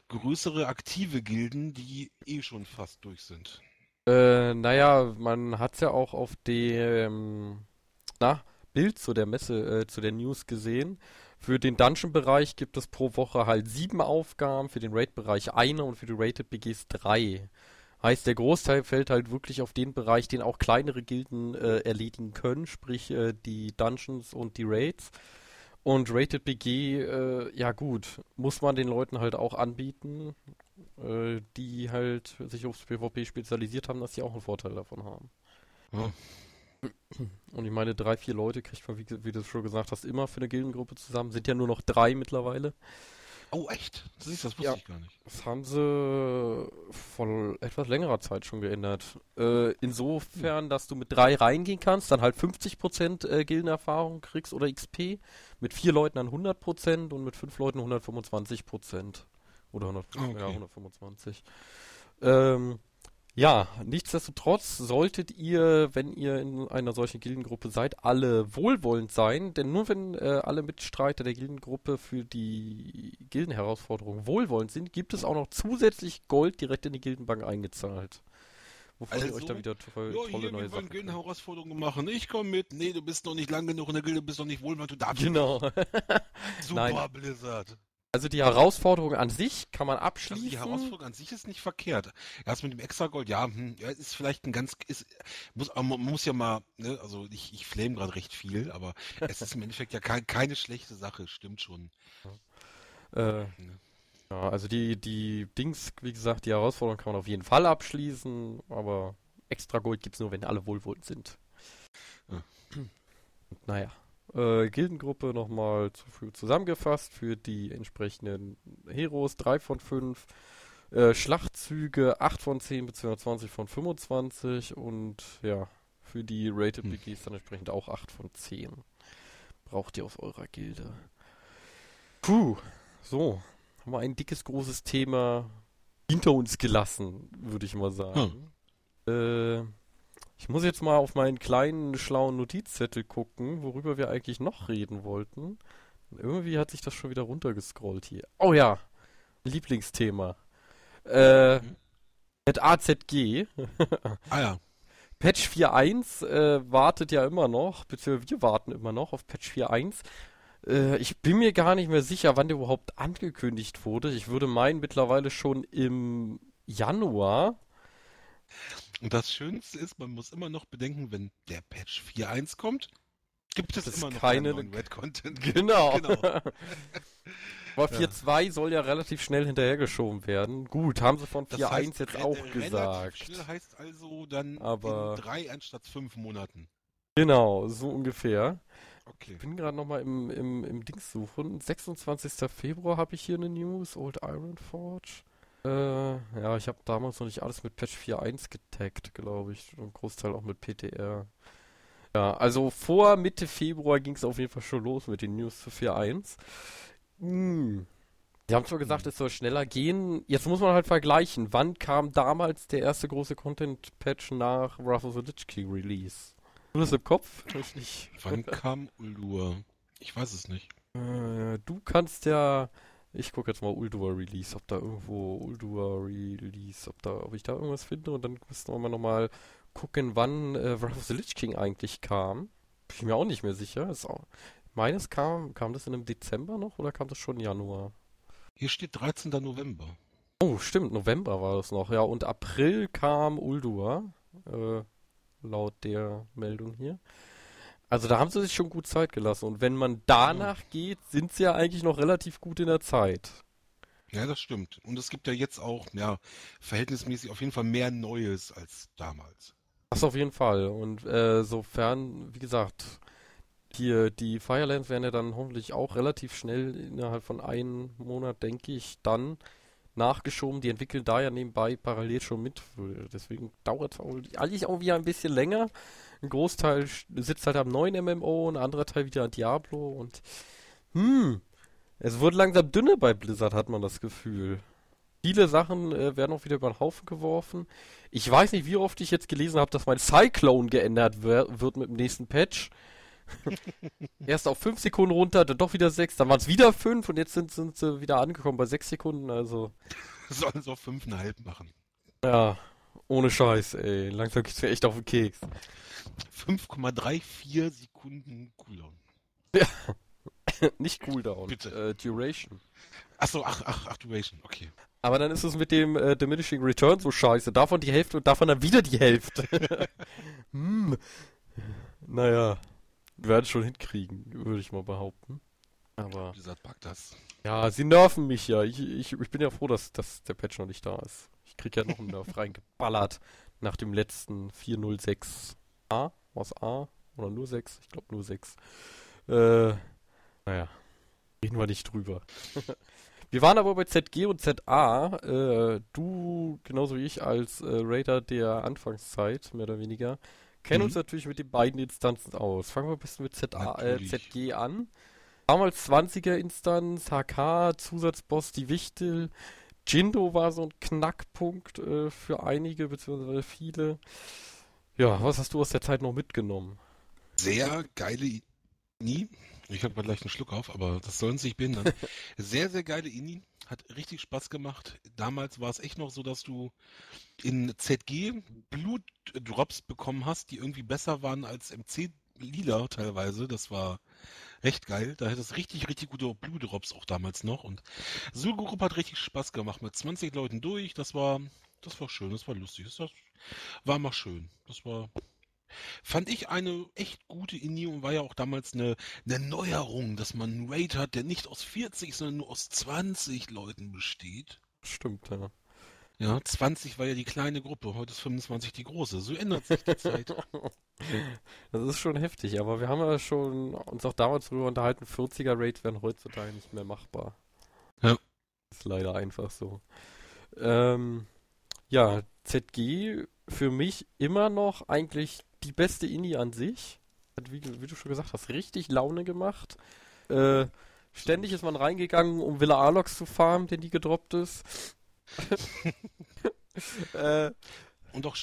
größere aktive Gilden, die eh schon fast durch sind. Äh, naja, man hat's ja auch auf dem, na, Bild zu der Messe, äh, zu der News gesehen. Für den Dungeon-Bereich gibt es pro Woche halt sieben Aufgaben, für den Raid-Bereich eine und für die Rated BGs drei. Heißt, der Großteil fällt halt wirklich auf den Bereich, den auch kleinere Gilden äh, erledigen können, sprich äh, die Dungeons und die Raids. Und Rated BG, äh, ja gut, muss man den Leuten halt auch anbieten, äh, die halt sich aufs PvP spezialisiert haben, dass sie auch einen Vorteil davon haben. Ja. Und ich meine, drei, vier Leute kriegt man, wie, wie du schon gesagt hast, immer für eine Gildengruppe zusammen. Sind ja nur noch drei mittlerweile. Oh, echt? Das, ist, das wusste Ja. ich gar nicht. Das haben sie vor etwas längerer Zeit schon geändert. Äh, insofern, dass du mit drei reingehen kannst, dann halt 50% äh, Gildenerfahrung kriegst oder XP, mit vier Leuten dann 100% und mit fünf Leuten 125%. Oder 100, Ah, okay. ja, 125. Ähm, ja, nichtsdestotrotz solltet ihr, wenn ihr in einer solchen Gildengruppe seid, alle wohlwollend sein, denn nur wenn äh, alle Mitstreiter der Gildengruppe für die Gildenherausforderung wohlwollend sind, gibt es auch noch zusätzlich Gold direkt in die Gildenbank eingezahlt. Wovon ihr euch Also, da wieder to Ja, tolle hier, neue wir Sachen. Gildenherausforderungen machen. Ich komme mit. Nee, du bist noch nicht lang genug in der Gilde, bist noch nicht wohlwollend, du darfst Genau. Super, Nein. Blizzard. Also die Herausforderung an sich kann man Also abschließen. die Herausforderung an sich ist nicht verkehrt. Erst mit dem Extragold, ja, hm, ja, ist vielleicht ein ganz, ist, muss, man muss ja mal, ne, also ich, ich flame gerade recht viel, aber es ist im Endeffekt ja kein, keine schlechte Sache, stimmt schon. Äh, Ja. ja, also die, die Dings, wie gesagt, die Herausforderung kann man auf jeden Fall abschließen, aber extra Gold gibt's nur, wenn alle wohlwollend sind. Ja. Naja. Äh, Gildengruppe nochmal zu, zusammengefasst für die entsprechenden Heroes 3 von 5, äh, Schlachtzüge 8 von 10 bzw. 20 von 25 und ja, für die Rated Hm. BGs dann entsprechend auch 8 von 10. Braucht ihr aus eurer Gilde. Puh, so, haben wir ein dickes, großes Thema hinter uns gelassen, würde ich mal sagen. Äh, ich muss jetzt mal auf meinen kleinen, schlauen Notizzettel gucken, worüber wir eigentlich noch reden wollten. Irgendwie hat sich das schon wieder runtergescrollt hier. Oh ja, Lieblingsthema. Äh, Mhm. AZG, Ah ja, Patch 4.1 äh, wartet ja immer noch, beziehungsweise wir warten immer noch auf Patch 4.1. Äh, ich bin mir gar nicht mehr sicher, wann der überhaupt angekündigt wurde. Ich würde meinen, mittlerweile schon im Januar. Und das Schönste ist, man muss immer noch bedenken, wenn der Patch 4.1 kommt, gibt es Das immer noch keine- keinen neuen Red-Content. Genau. Genau. Aber Ja. 4.2 soll ja relativ schnell hinterhergeschoben werden. Gut, haben sie von Das 4.1 heißt, jetzt auch relativ gesagt. Schnell heißt also dann Aber- in drei anstatt fünf Monaten. Genau, so ungefähr. Okay. Ich bin gerade nochmal im, im, im Dings suchen. 26. Februar habe ich hier eine News. Old Iron Forge. Äh, ja, ich habe damals noch nicht alles mit Patch 4.1 getaggt, glaube ich. Und Großteil auch mit PTR. Ja, also vor Mitte Februar ging es auf jeden Fall schon los mit den News zu 4.1. Hm. Die haben zwar gesagt, Hm. es soll schneller gehen. Jetzt muss man halt vergleichen. Wann kam damals der erste große Content-Patch nach Wrath of the Lich King Release? Du das im Kopf? Ich nicht. Wann kam Uldur? Ich weiß es nicht. Äh, du kannst ja. Ich gucke jetzt mal Ulduar Release, ob da irgendwo Ulduar Release, ob da, ob ich da irgendwas finde und dann müssen wir mal nochmal gucken, wann äh, Wrath of the Lich King eigentlich kam. Bin ich mir auch nicht mehr sicher. Ist auch, meines kam, kam das in einem Dezember noch oder kam das schon Januar? Hier steht 13. November. Oh, stimmt, November war das noch, ja. Und April kam Ulduar, äh, laut der Meldung hier. Also da haben sie sich schon gut Zeit gelassen. Und wenn man danach geht, sind sie ja eigentlich noch relativ gut in der Zeit. Ja, das stimmt. Und es gibt ja jetzt auch, ja, verhältnismäßig auf jeden Fall mehr Neues als damals. Das auf jeden Fall. Und äh, sofern, wie gesagt, hier die Firelands werden ja dann hoffentlich auch relativ schnell innerhalb von einem Monat, denke ich, dann nachgeschoben. Die entwickeln da ja nebenbei parallel schon mit. Deswegen dauert es eigentlich auch wieder ein bisschen länger. Ein Großteil sitzt halt am neuen MMO, ein anderer Teil wieder an Diablo und hm, es wird langsam dünner bei Blizzard, hat man das Gefühl. Viele Sachen äh, werden auch wieder über den Haufen geworfen. Ich weiß nicht, wie oft ich jetzt gelesen habe, dass mein Cyclone geändert wird mit dem nächsten Patch. Erst auf 5 Sekunden runter, dann doch wieder 6, dann waren es wieder 5 und jetzt sind, sind sie wieder angekommen bei 6 Sekunden. Also, Sollen sie auf fünfeinhalb machen. ja, ohne Scheiß, ey. Langsam geht's mir echt auf den Keks. 5,34 Sekunden Cooldown. Nicht Cooldown. Bitte. Äh, Duration. Achso, ach, ach, ach, Duration, okay. Aber dann ist es mit dem äh, Diminishing Return so scheiße. Davon die Hälfte und davon dann wieder die Hälfte. hm. Naja, wir werden es schon hinkriegen, würde ich mal behaupten. Aber Blizzard packt das. ja, sie nerven mich ja. Ich, ich, ich bin ja froh, dass, dass der Patch noch nicht da ist. Ich krieg ja noch einen Nerf reingeballert nach dem letzten 406a. Was A? Oder nur 6? Ich glaube nur 6. Äh, naja, reden wir nicht drüber. Wir waren aber bei ZG und ZA. Äh, du, genauso wie ich, als äh, Raider der Anfangszeit, mehr oder weniger, kennen Mhm. uns natürlich mit den beiden Instanzen aus. Fangen wir ein bisschen mit ZA, äh. ZG an. Damals 20er Instanz, HK, Zusatzboss, die Wichtel. Jindo war so ein Knackpunkt äh, für einige, beziehungsweise viele. Ja, was hast du aus der Zeit noch mitgenommen? Sehr geile Ini. Ich habe mal gleich einen Schluck auf, aber das sollen sich behindern. sehr, sehr geile Ini. Hat richtig Spaß gemacht. Damals war es echt noch so, dass du in ZG Blutdrops bekommen hast, die irgendwie besser waren als MC Lila teilweise. Das war echt geil. Da hätte es richtig, richtig gute Blutdrops auch damals noch. Und Sulgroup hat richtig Spaß gemacht. Mit 20 Leuten durch. Das war, das war schön. Das war lustig. Das war mal schön. Das war, Fand ich eine echt gute Indie und war ja auch damals eine, eine Neuerung, dass man einen Raid hat, der nicht aus 40, sondern nur aus 20 Leuten besteht. Stimmt, ja. Ja, 20 war ja die kleine Gruppe, heute ist 25 die große. So ändert sich die Zeit. Das ist schon heftig, aber wir haben ja schon uns auch damals darüber unterhalten, 40er Raids wären heutzutage nicht mehr machbar. Ja. Ist leider einfach so. Ähm, ja, ZG für mich immer noch eigentlich die beste Indie an sich. Hat, wie, wie du schon gesagt hast, richtig Laune gemacht. Äh, ständig ist man reingegangen, um Villa Alox zu farmen, der nie gedroppt ist. äh, Und auch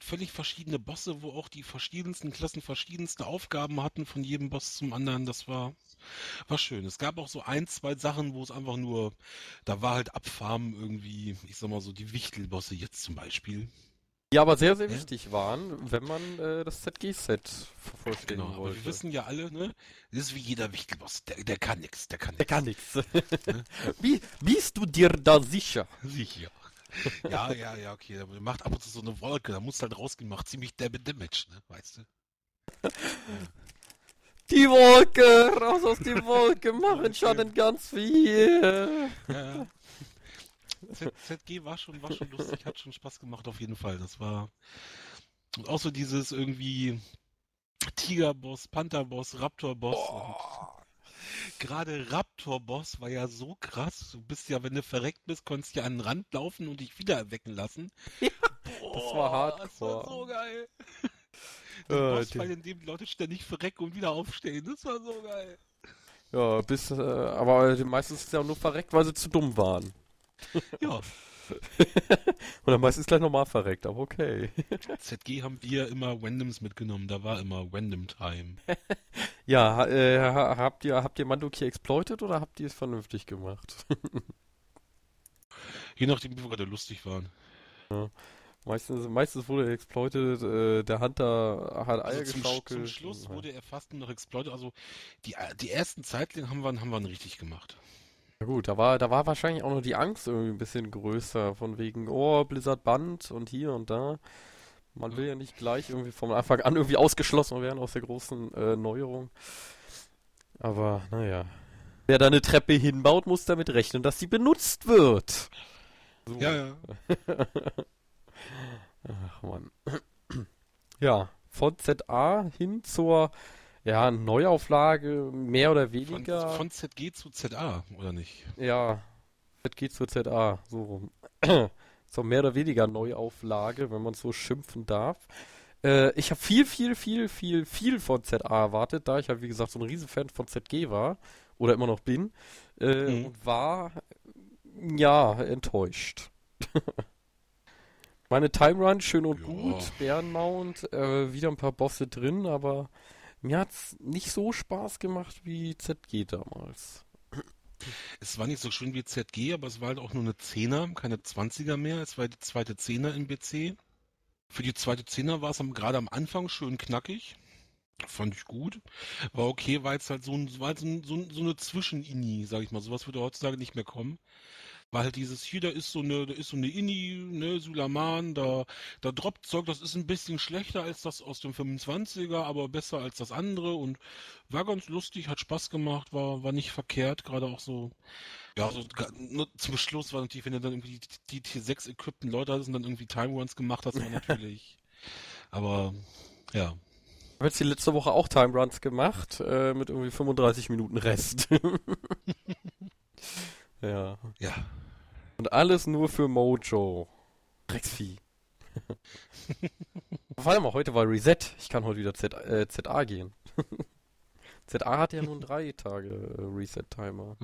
völlig verschiedene Bosse, wo auch die verschiedensten Klassen verschiedenste Aufgaben hatten von jedem Boss zum anderen. Das war, war schön. Es gab auch so ein, zwei Sachen, wo es einfach nur, da war halt Abfarmen irgendwie, ich sag mal so, die Wichtelbosse jetzt zum Beispiel. Die aber sehr, sehr Ja. wichtig waren, wenn man äh, das ZG-Set vervollständigen Genau, aber wollte. wir wissen ja alle, ne? Das ist wie jeder Wichtelboss. Der, der kann nix, der kann Der nix. kann nichts. Wie, bist du dir da sicher? Sicher. Ja, ja, ja, okay. Der macht ab und zu so eine Wolke, da muss halt rausgehen, macht ziemlich derbe Damage, ne? Weißt du? Die Wolke, raus aus die Wolke, machen schon ganz viel. Ja. Z ZG war schon, war schon lustig, hat schon Spaß gemacht auf jeden Fall. Das war. Und auch so dieses irgendwie Tigerboss, Pantherboss, Raptorboss. Gerade Raptorboss war ja so krass. Du bist ja, wenn du verreckt bist, konntest du ja an den Rand laufen und dich wieder erwecken lassen. Ja, Boah, das war Das war so geil. Äh, Der Boss, die- bei dem die Leute ständig verrecken und wieder aufstehen. Das war so geil. Ja, bis, äh, aber die meisten sind ja auch nur verreckt, weil sie zu dumm waren. Ja, Und dann meistens gleich nochmal verreckt, aber okay. ZG haben wir immer Randoms mitgenommen. Da war immer Random Time. Ja, äh, ha- habt ihr, habt ihr Mandoki exploited oder habt ihr es vernünftig gemacht? Je nachdem, wie wir gerade lustig waren. Meistens, meistens wurde exploited, äh, der Hunter hat Eier Also zum, Sch- geschaukelt. zum Schluss wurde er fast nur noch exploited. Also die, die ersten Zeitlinge haben wir, haben wir richtig gemacht. Ja gut, da war, da war wahrscheinlich auch noch die Angst irgendwie ein bisschen größer, von wegen, oh, Blizzard Band und hier und da. Man will ja nicht gleich irgendwie vom Anfang an irgendwie ausgeschlossen werden aus der großen äh, Neuerung. Aber naja. Wer da eine Treppe hinbaut, muss damit rechnen, dass sie benutzt wird. So. Ja, ja. Ach man. Ja, von ZA hin zur ja, Neuauflage, mehr oder Von, weniger. von ZG zu ZA, oder nicht? Ja, ZG zur ZA, so rum. so mehr oder weniger Neuauflage, wenn man so schimpfen darf. Äh, ich habe viel, viel, viel, viel, viel von ZA erwartet, da ich ja, wie gesagt, so ein Riesenfan von ZG war oder immer noch bin äh, Mhm. und war, ja, enttäuscht. Meine Time Run schön und Ja. gut, Bärenmount, äh, wieder ein paar Bosse drin, aber mir hat's nicht so Spaß gemacht wie ZG damals. Es war nicht so schön wie ZG, aber es war halt auch nur eine Zehner, keine 20er mehr. Es war die zweite Zehner in BC. Für die zweite Zehner war es gerade am Anfang schön knackig. Fand ich gut. War okay, weil es halt so, ein, war halt so, ein, so eine Zwischen-Ini, sag ich mal. Sowas würde heutzutage nicht mehr kommen. Weil halt dieses hier, da ist so eine, da ist so eine Inni, ne, Sulaman, da, da droppt Zeug, das ist ein bisschen schlechter als das aus dem 25er, aber besser als das andere und war ganz lustig, hat Spaß gemacht, war, war nicht verkehrt, gerade auch so, ja, so, nur zum Schluss war natürlich, wenn du dann irgendwie die, die T6 equippten Leute hattest und dann irgendwie Time Runs gemacht hast, war natürlich, aber, ja. Ich habe jetzt die letzte Woche auch Time Runs gemacht, äh, mit irgendwie 35 Minuten Rest. ja. Ja. Und alles nur für Mojo. Drecksvieh. Vor allem auch heute war Reset. Ich kann heute wieder Z, äh, ZA gehen. ZA hat ja nun drei Tage äh, Reset-Timer.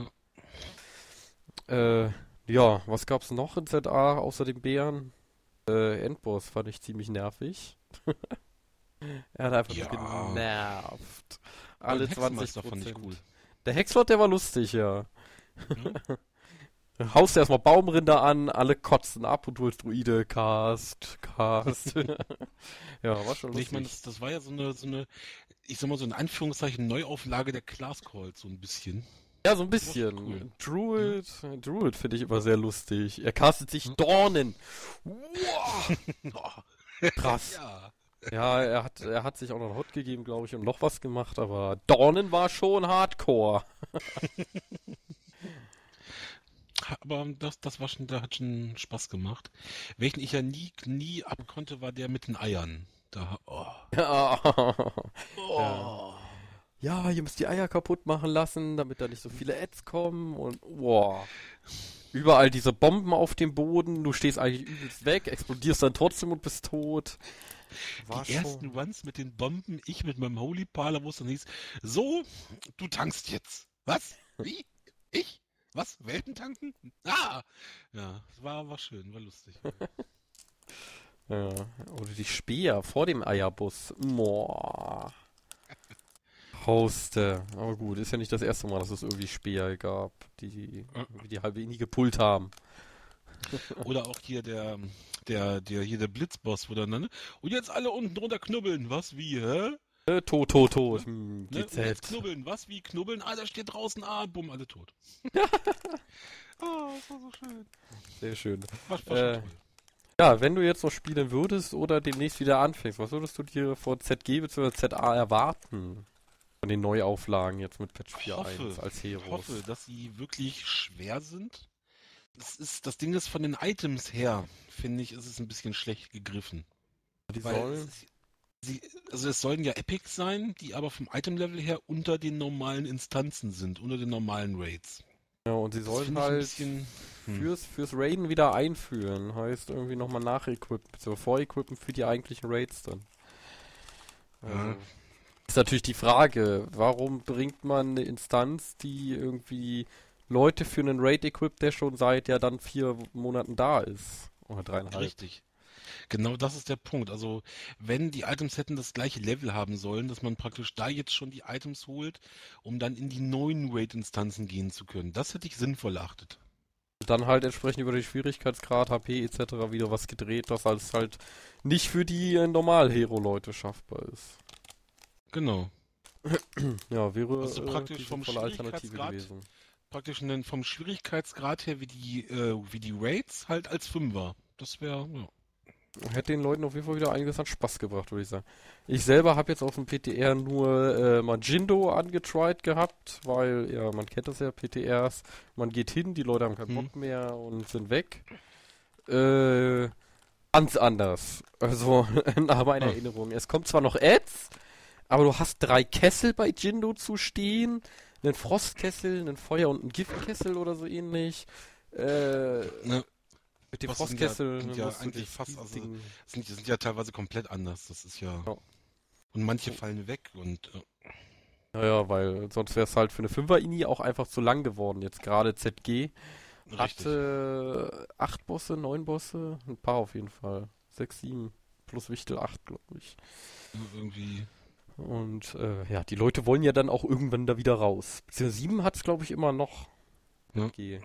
Ja. Äh, ja, was gab's noch in ZA außer dem Bären? Äh, Endboss fand ich ziemlich nervig. er hat einfach Ja. genervt. Alle den 20 Hexenmeister fand ich cool. Der Hexlord, der war lustig, ja. Mhm. Haust erstmal Baumrinder an, alle kotzen ab und du als Druide cast, cast. ja, war schon lustig. ich meine, das, das war ja so eine, so eine, ich sag mal so in Anführungszeichen Neuauflage der Class Calls, so ein bisschen. ja, so ein bisschen. cool. Druid, Druid finde ich immer sehr lustig. Er castet sich Dornen. Wow, krass. ja. Ja, er hat, er hat sich auch noch einen Hot gegeben, glaube ich, und noch was gemacht, aber Dornen war schon Hardcore. Aber das, das war schon, da hat schon Spaß gemacht. Welchen ich ja nie, nie abkonnte, war der mit den Eiern. Da, oh. Ja. Oh. ja, ihr müsst die Eier kaputt machen lassen, damit da nicht so viele Ads kommen und wow. Überall diese Bomben auf dem Boden, du stehst eigentlich übelst weg, explodierst dann trotzdem und bist tot. War Die ersten Runs mit den Bomben, ich mit meinem Holy Parler, wo es dann hieß, so, du tankst jetzt. Was? Wie? Ich? Was? Welten tanken? Ah! Ja, es war, war schön, war lustig. Ja. Oder die Speer vor dem Eierbus. Moa. Hoste. Aber gut, ist ja nicht das erste Mal, dass es irgendwie Speer gab, die irgendwie die halbe nie gepult haben. Oder auch hier der, der, der, hier der Blitzboss, wo dann, ne? Und jetzt alle unten drunter knubbeln. Was, wie, hä? Äh, tot, tot, tot. Hm, Ne? GZ. knubbeln. Was, wie, knubbeln? Ah, da steht draußen, ah, bumm, alle tot. Ah, das war so schön. Sehr schön. War, war Äh. Ja, wenn du jetzt noch spielen würdest oder demnächst wieder anfängst, was würdest du dir von ZG bzw. ZA erwarten? Von den Neuauflagen jetzt mit Patch 4.1 hoffe, als Ich Heroes. hoffe, dass sie wirklich schwer sind. Das, ist, das Ding ist von den Items her, finde ich, ist es ein bisschen schlecht gegriffen. Die Weil sollen. es, sie, also es sollen ja Epics sein, die aber vom Item-Level her unter den normalen Instanzen sind, unter den normalen Raids. Ja, und sie Das sollen halt bisschen- hm. fürs, fürs Raiden wieder einführen. Heißt irgendwie nochmal nachequippen, beziehungsweise vorequippen für die eigentlichen Raids dann. Also, Ja. Ist natürlich die Frage, warum bringt man eine Instanz, die irgendwie Leute für einen Raid equipt, der schon seit ja dann vier Monaten da ist? Oder dreieinhalb. Richtig. Genau das ist der Punkt. Also, wenn die Items hätten das gleiche Level haben sollen, dass man praktisch da jetzt schon die Items holt, um dann in die neuen Raid-Instanzen gehen zu können. Das hätte ich sinnvoll erachtet. Dann halt entsprechend über den Schwierigkeitsgrad, HP etc. wieder was gedreht, was als halt nicht für die äh, Normal-Hero-Leute schaffbar ist. Genau. Ja, wäre Also äh, praktisch die vom Alternative gewesen. Praktisch vom Schwierigkeitsgrad her wie die, äh, wie die Raids halt als Fünfer. Das wäre, ja. Hätte den Leuten auf jeden Fall wieder einiges an Spaß gebracht, würde ich sagen. Ich selber habe jetzt auf dem PTR nur äh, Magindo angetried gehabt, weil, ja, man kennt das ja, PTRs, man geht hin, die Leute haben keinen Hm. Bock mehr und sind weg. Äh, ganz anders. Also, nach meiner Ah. Erinnerung. Es kommt zwar noch Ads, aber du hast drei Kessel bei Jindo zu stehen, einen Frostkessel, einen Feuer- und einen Giftkessel oder so ähnlich. Äh, Ne, mit dem Was sind ja- Frostkessel sind ja eigentlich fast, also, sind, die sind ja teilweise komplett anders. Das ist ja. Ja. Und manche fallen weg und äh, Naja, weil sonst wäre es halt für eine 5er-Ini auch einfach zu lang geworden. Jetzt gerade ZG richtig. hatte acht Bosse, neun Bosse, ein paar auf jeden Fall. Sechs, sieben, plus Wichtel acht, glaube ich. Irgendwie. Und äh, ja, die Leute wollen ja dann auch irgendwann da wieder raus. Beziehungsweise sieben hat es, glaube ich, immer noch. Ja. Okay.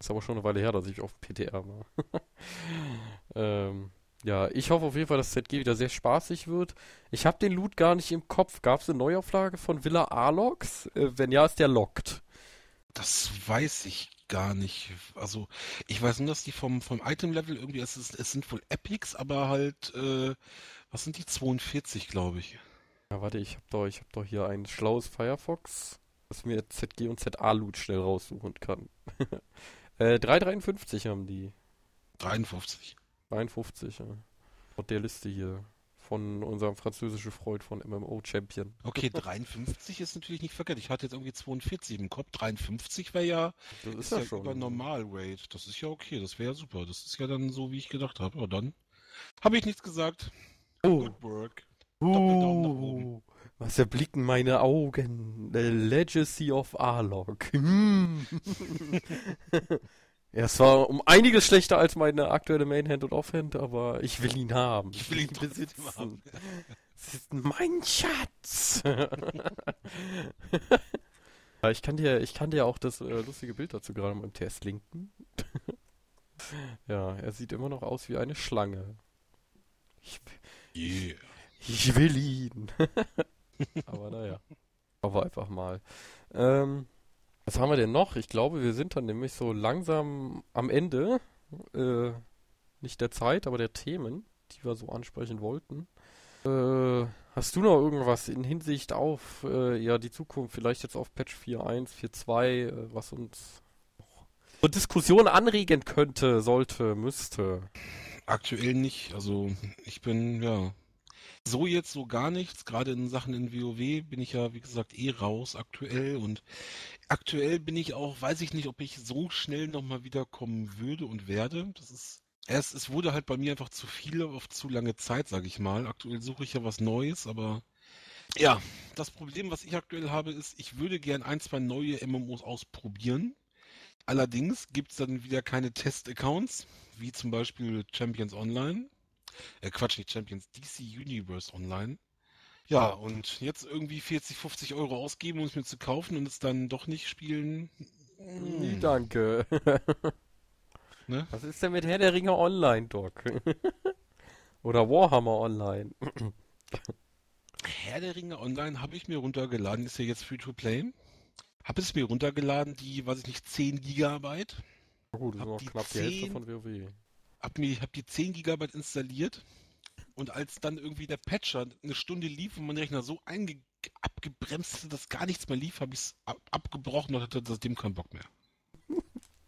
Ist aber schon eine Weile her, dass ich auf PTR war. ähm, Ja, ich hoffe auf jeden Fall, dass ZG wieder sehr spaßig wird. Ich habe den Loot gar nicht im Kopf. Gab es eine Neuauflage von Villa Alox? Äh, wenn ja, ist der locked. Das weiß ich gar nicht. Also, ich weiß nur, dass die vom, vom Item-Level irgendwie, es, ist, es sind wohl Epics, aber halt, äh, was sind die? 42, glaube ich. Ja, warte, ich hab doch, ich hab doch hier ein schlaues Firefox, das mir ZG und ZA-Loot schnell raussuchen kann. äh, 3,53 haben die. 53. 53, ja. Und der Liste hier. Von unserem französischen Freund von MMO Champion. Okay, 53 ist natürlich nicht verkehrt. Ich hatte jetzt irgendwie 42 im Kopf. 53 wäre ja, Das ist, ist ja ja schon. über Normal Rate. Das ist ja okay. Das wäre ja super. Das ist ja dann so, wie ich gedacht habe. Aber dann habe ich nichts gesagt. Oh. Good work. Doppeldaum nach oben. Was erblicken meine Augen? The Legacy of Arlog. Hm. ja, es war um einiges schlechter als meine aktuelle Mainhand und Offhand, aber ich will ihn haben. Ich will ihn besitzen. haben. Es ist mein Schatz. ich kann dir, ich kann dir auch das äh, lustige Bild dazu gerade mal im Test linken. ja, er sieht immer noch aus wie eine Schlange. Ich, Yeah. ich will ihn. Aber naja. Aber einfach mal. Ähm, was haben wir denn noch? Ich glaube, wir sind dann nämlich so langsam am Ende. Äh, nicht der Zeit, aber der Themen, die wir so ansprechen wollten. Äh, hast du noch irgendwas in Hinsicht auf äh, ja, die Zukunft, vielleicht jetzt auf Patch 4.1, 4.2, äh, was uns noch zur Diskussion anregen könnte, sollte, müsste? Aktuell nicht. Also ich bin, ja, so jetzt so gar nichts. Gerade in Sachen in WoW bin ich ja, wie gesagt, eh raus aktuell. Und aktuell bin ich auch, weiß ich nicht, ob ich so schnell nochmal wiederkommen würde und werde. Das ist, erst, es wurde halt bei mir einfach zu viel auf zu lange Zeit, sage ich mal. Aktuell suche ich ja was Neues, aber ja, das Problem, was ich aktuell habe, ist, ich würde gern ein, zwei neue MMOs ausprobieren. Allerdings gibt es dann wieder keine Test-Accounts, wie zum Beispiel Champions Online. Äh, Quatsch, nicht Champions, DC Universe Online. Ja, und jetzt irgendwie 40, 50 Euro ausgeben, um es mir zu kaufen und es dann doch nicht spielen. Nee, Hm, danke. ne? Was ist denn mit Herr der Ringe Online, Doc? Oder Warhammer Online? Herr der Ringe Online habe ich mir runtergeladen, ist ja jetzt Free-to-Play. Habe es mir runtergeladen, die, weiß ich nicht, 10 Gigabyte. Gut, das ist noch knapp die Hälfte 10 von WoW. Hab mir, hab die 10 Gigabyte installiert. Und als dann irgendwie der Patcher eine Stunde lief und mein Rechner so einge abgebremst hatte, dass gar nichts mehr lief, habe ich es ab abgebrochen und hatte seitdem keinen Bock mehr.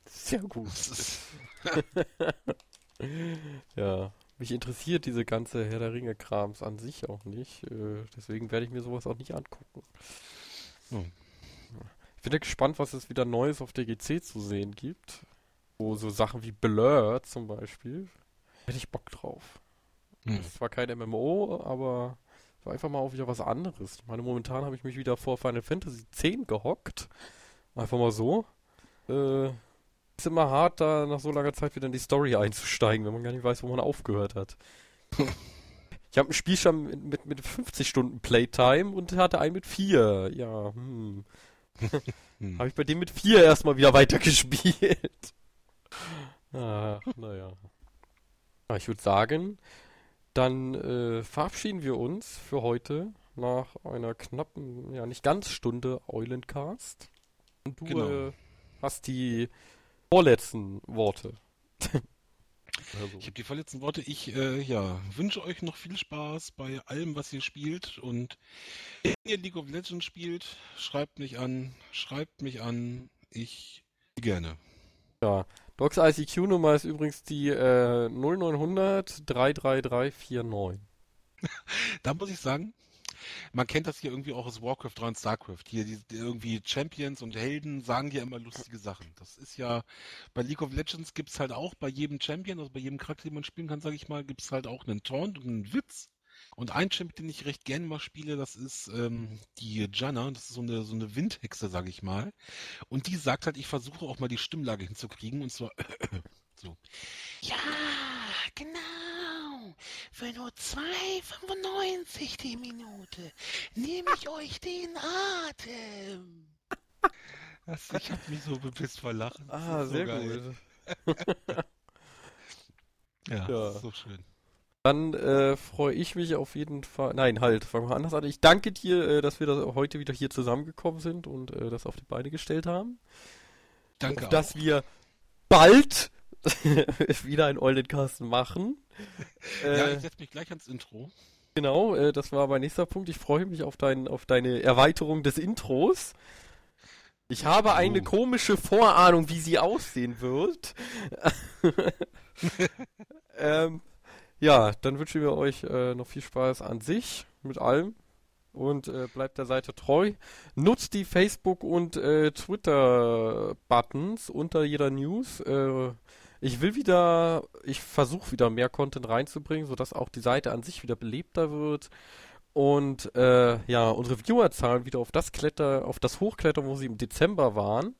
Sehr gut. Ja, mich interessiert diese ganze Herr der Ringe-Krams an sich auch nicht. Äh, deswegen werde ich mir sowas auch nicht angucken. Hm. Ich bin ja gespannt, was es wieder Neues auf der GC zu sehen gibt. Wo so Sachen wie Blur zum Beispiel. Hätte ich Bock drauf. Hm. Das ist zwar kein MMO, aber war einfach mal auch wieder was anderes. Ich meine, momentan habe ich mich wieder vor Final Fantasy X gehockt. Einfach mal so. Äh, ist immer hart, da nach so langer Zeit wieder in die Story einzusteigen, wenn man gar nicht weiß, wo man aufgehört hat. Ich habe ein Spiel schon mit, mit, mit 50 Stunden Playtime und hatte einen mit 4. Ja, hm. Hm. Habe ich bei dem mit 4 erstmal wieder weitergespielt. Ach, naja. Ja, ich würde sagen, dann äh, verabschieden wir uns für heute nach einer knappen, ja nicht ganz Stunde Eulencast. Und du Genau. äh, hast die vorletzten Worte. also, Ich habe die vorletzten Worte. Ich äh, ja, wünsche euch noch viel Spaß bei allem, was ihr spielt. Und wenn ihr League of Legends spielt, schreibt mich an. Schreibt mich an. Ich gerne. ja. Docs ICQ-Nummer ist übrigens die äh, 0900 33349. Da muss ich sagen, man kennt das hier irgendwie auch aus Warcraft 3 und StarCraft. Hier die, die irgendwie Champions und Helden sagen ja immer lustige Sachen. Das ist ja bei League of Legends gibt's halt auch bei jedem Champion, also bei jedem Charakter, den man spielen kann, sage ich mal, gibt's halt auch einen Taunt und einen Witz. Und ein Champion, den ich recht gerne mal spiele, das ist ähm, die Janna. Das ist so eine so eine Windhexe, sage ich mal. Und die sagt halt, ich versuche auch mal die Stimmlage hinzukriegen und zwar so. Ja, genau. Für nur 2,95 die Minute nehme ich euch den Atem. Das, ich habe mich so bepisst vor Lachen. Das Ah, ist so sehr geil. gut. Ja, Ja. Das ist so schön. Dann äh, freue ich mich auf jeden Fall. Nein, halt, fangen wir anders an. Ich danke dir, äh, dass wir das heute wieder hier zusammengekommen sind und äh, das auf die Beine gestellt haben. Danke auf dass wir bald wieder einen Eulenkasten machen. ja, Äh, ich setze mich gleich ans Intro. genau, äh, das war mein nächster Punkt. Ich freue mich auf, dein, auf deine Erweiterung des Intros. Ich habe eine Oh. komische Vorahnung, wie sie aussehen wird. ähm, ja, dann wünschen wir euch äh, noch viel Spaß an sich mit allem und äh, bleibt der Seite treu. Nutzt die Facebook- und äh, Twitter-Buttons unter jeder News. Äh, ich will wieder, ich versuche wieder mehr Content reinzubringen, sodass auch die Seite an sich wieder belebter wird und äh, ja, unsere Viewerzahlen wieder auf das Kletter, auf das hochklettern, wo sie im Dezember waren.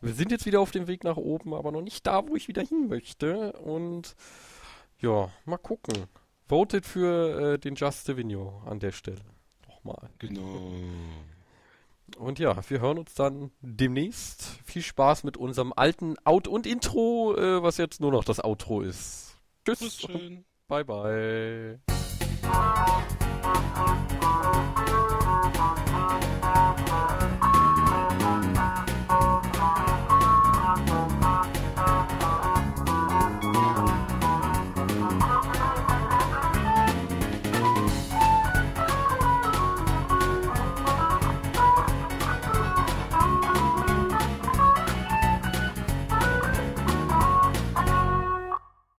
Wir sind jetzt wieder auf dem Weg nach oben, aber noch nicht da, wo ich wieder hin möchte. Und ja, mal gucken. Votet für äh, den Just Savigno an der Stelle. Nochmal. Genau. Und ja, wir hören uns dann demnächst. Viel Spaß mit unserem alten Out- und Intro, äh, was jetzt nur noch das Outro ist. Tschüss. Bye bye.